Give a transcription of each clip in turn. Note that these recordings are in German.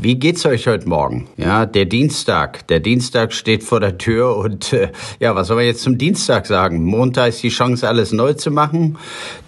Wie geht's euch heute Morgen? Ja, der Dienstag. Der Dienstag steht vor der Tür und äh, ja, was soll man jetzt zum Dienstag sagen? Montag ist die Chance, alles neu zu machen.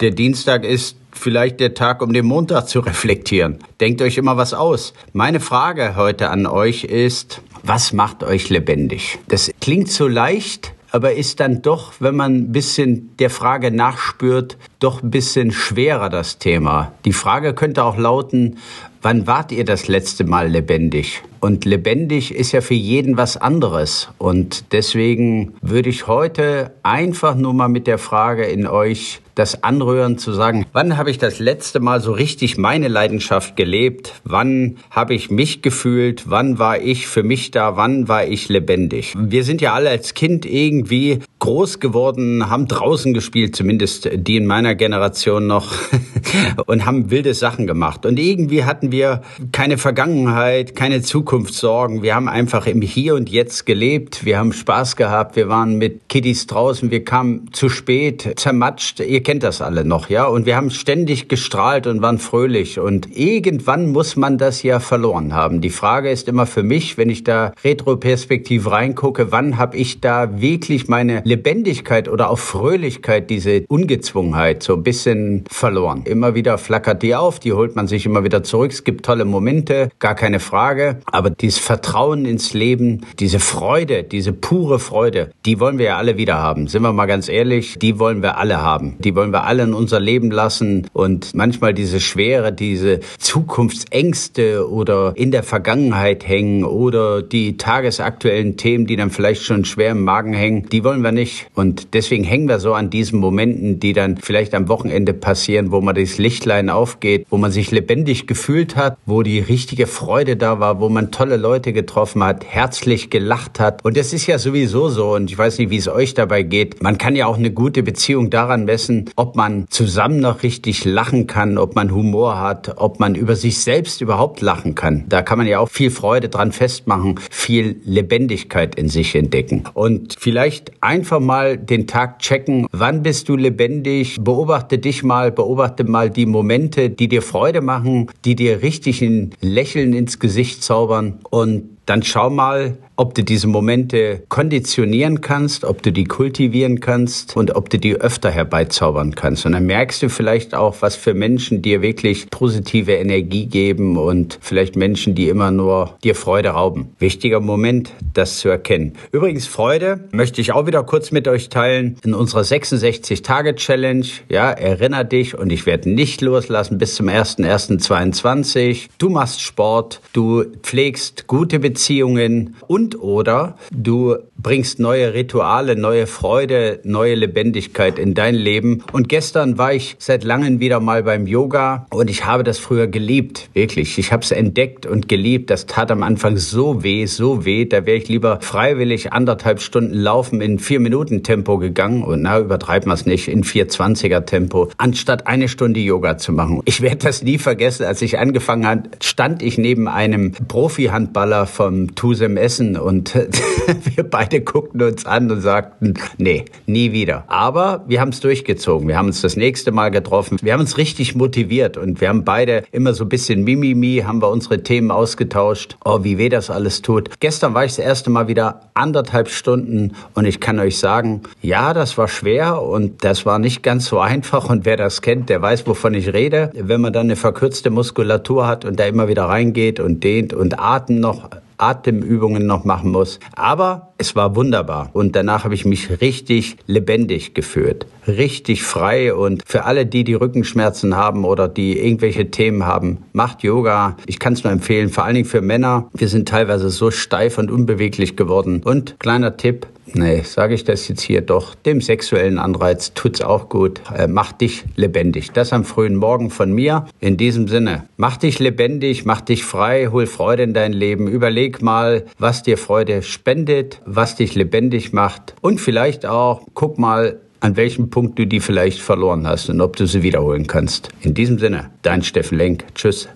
Der Dienstag ist vielleicht der Tag, um den Montag zu reflektieren. Denkt euch immer was aus. Meine Frage heute an euch ist, was macht euch lebendig? Das klingt so leicht, aber ist dann doch, wenn man ein bisschen der Frage nachspürt, doch ein bisschen schwerer das Thema. Die Frage könnte auch lauten, Wann wart ihr das letzte Mal lebendig? Und lebendig ist ja für jeden was anderes. Und deswegen würde ich heute einfach nur mal mit der Frage in euch das anrühren zu sagen, wann habe ich das letzte Mal so richtig meine Leidenschaft gelebt? Wann habe ich mich gefühlt? Wann war ich für mich da? Wann war ich lebendig? Wir sind ja alle als Kind irgendwie groß geworden, haben draußen gespielt, zumindest die in meiner Generation noch, und haben wilde Sachen gemacht. Und irgendwie hatten wir keine Vergangenheit, keine Zukunftssorgen. Wir haben einfach im Hier und Jetzt gelebt. Wir haben Spaß gehabt. Wir waren mit Kiddies draußen. Wir kamen zu spät, zermatscht. Ihr kennt das alle noch, ja? Und wir haben ständig gestrahlt und waren fröhlich. Und irgendwann muss man das ja verloren haben. Die Frage ist immer für mich, wenn ich da retroperspektiv reingucke, wann habe ich da wirklich meine Lebendigkeit oder auch Fröhlichkeit, diese Ungezwungenheit so ein bisschen verloren. Immer wieder flackert die auf, die holt man sich immer wieder zurück. Es gibt tolle Momente, gar keine Frage. Aber dieses Vertrauen ins Leben, diese Freude, diese pure Freude, die wollen wir ja alle wieder haben. Sind wir mal ganz ehrlich, die wollen wir alle haben. Die wollen wir alle in unser Leben lassen und manchmal diese Schwere, diese Zukunftsängste oder in der Vergangenheit hängen oder die tagesaktuellen Themen, die dann vielleicht schon schwer im Magen hängen, die wollen wir nicht. Und deswegen hängen wir so an diesen Momenten, die dann vielleicht am Wochenende passieren, wo man das Lichtlein aufgeht, wo man sich lebendig gefühlt hat, wo die richtige Freude da war, wo man tolle Leute getroffen hat, herzlich gelacht hat. Und das ist ja sowieso so. Und ich weiß nicht, wie es euch dabei geht. Man kann ja auch eine gute Beziehung daran messen, ob man zusammen noch richtig lachen kann, ob man Humor hat, ob man über sich selbst überhaupt lachen kann. Da kann man ja auch viel Freude dran festmachen, viel Lebendigkeit in sich entdecken. Und vielleicht einfach mal den Tag checken, wann bist du lebendig, beobachte dich mal, beobachte mal die Momente, die dir Freude machen, die dir richtig ein Lächeln ins Gesicht zaubern und dann schau mal, ob du diese Momente konditionieren kannst, ob du die kultivieren kannst und ob du die öfter herbeizaubern kannst. Und dann merkst du vielleicht auch, was für Menschen dir wirklich positive Energie geben und vielleicht Menschen, die immer nur dir Freude rauben. Wichtiger Moment, das zu erkennen. Übrigens, Freude möchte ich auch wieder kurz mit euch teilen. In unserer 66-Tage-Challenge, ja, erinner dich und ich werde nicht loslassen bis zum 1.1.22. Du machst Sport, du pflegst gute Beziehungen, Beziehungen und oder du bringst neue Rituale, neue Freude, neue Lebendigkeit in dein Leben. Und gestern war ich seit langem wieder mal beim Yoga und ich habe das früher geliebt, wirklich. Ich habe es entdeckt und geliebt. Das tat am Anfang so weh, so weh. Da wäre ich lieber freiwillig anderthalb Stunden laufen in vier Minuten Tempo gegangen und na, übertreiben wir es nicht, in 420er Tempo, anstatt eine Stunde Yoga zu machen. Ich werde das nie vergessen. Als ich angefangen habe, stand ich neben einem Profi-Handballer von vom Tusem Essen und wir beide guckten uns an und sagten, nee, nie wieder. Aber wir haben es durchgezogen. Wir haben uns das nächste Mal getroffen. Wir haben uns richtig motiviert und wir haben beide immer so ein bisschen Mimimi, haben wir unsere Themen ausgetauscht. Oh, wie weh das alles tut. Gestern war ich das erste Mal wieder anderthalb Stunden und ich kann euch sagen, ja, das war schwer und das war nicht ganz so einfach und wer das kennt, der weiß, wovon ich rede. Wenn man dann eine verkürzte Muskulatur hat und da immer wieder reingeht und dehnt und Atem noch Atemübungen noch machen muss. Aber es war wunderbar. Und danach habe ich mich richtig lebendig gefühlt. Richtig frei. Und für alle, die die Rückenschmerzen haben oder die irgendwelche Themen haben, macht Yoga. Ich kann es nur empfehlen. Vor allen Dingen für Männer. Wir sind teilweise so steif und unbeweglich geworden. Und kleiner Tipp, Nee, sage ich das jetzt hier doch. Dem sexuellen Anreiz tut's auch gut. Äh, mach dich lebendig. Das am frühen Morgen von mir. In diesem Sinne, mach dich lebendig, mach dich frei, hol Freude in dein Leben. Überleg mal, was dir Freude spendet, was dich lebendig macht. Und vielleicht auch, guck mal, an welchem Punkt du die vielleicht verloren hast und ob du sie wiederholen kannst. In diesem Sinne, dein Steffen Lenk. Tschüss.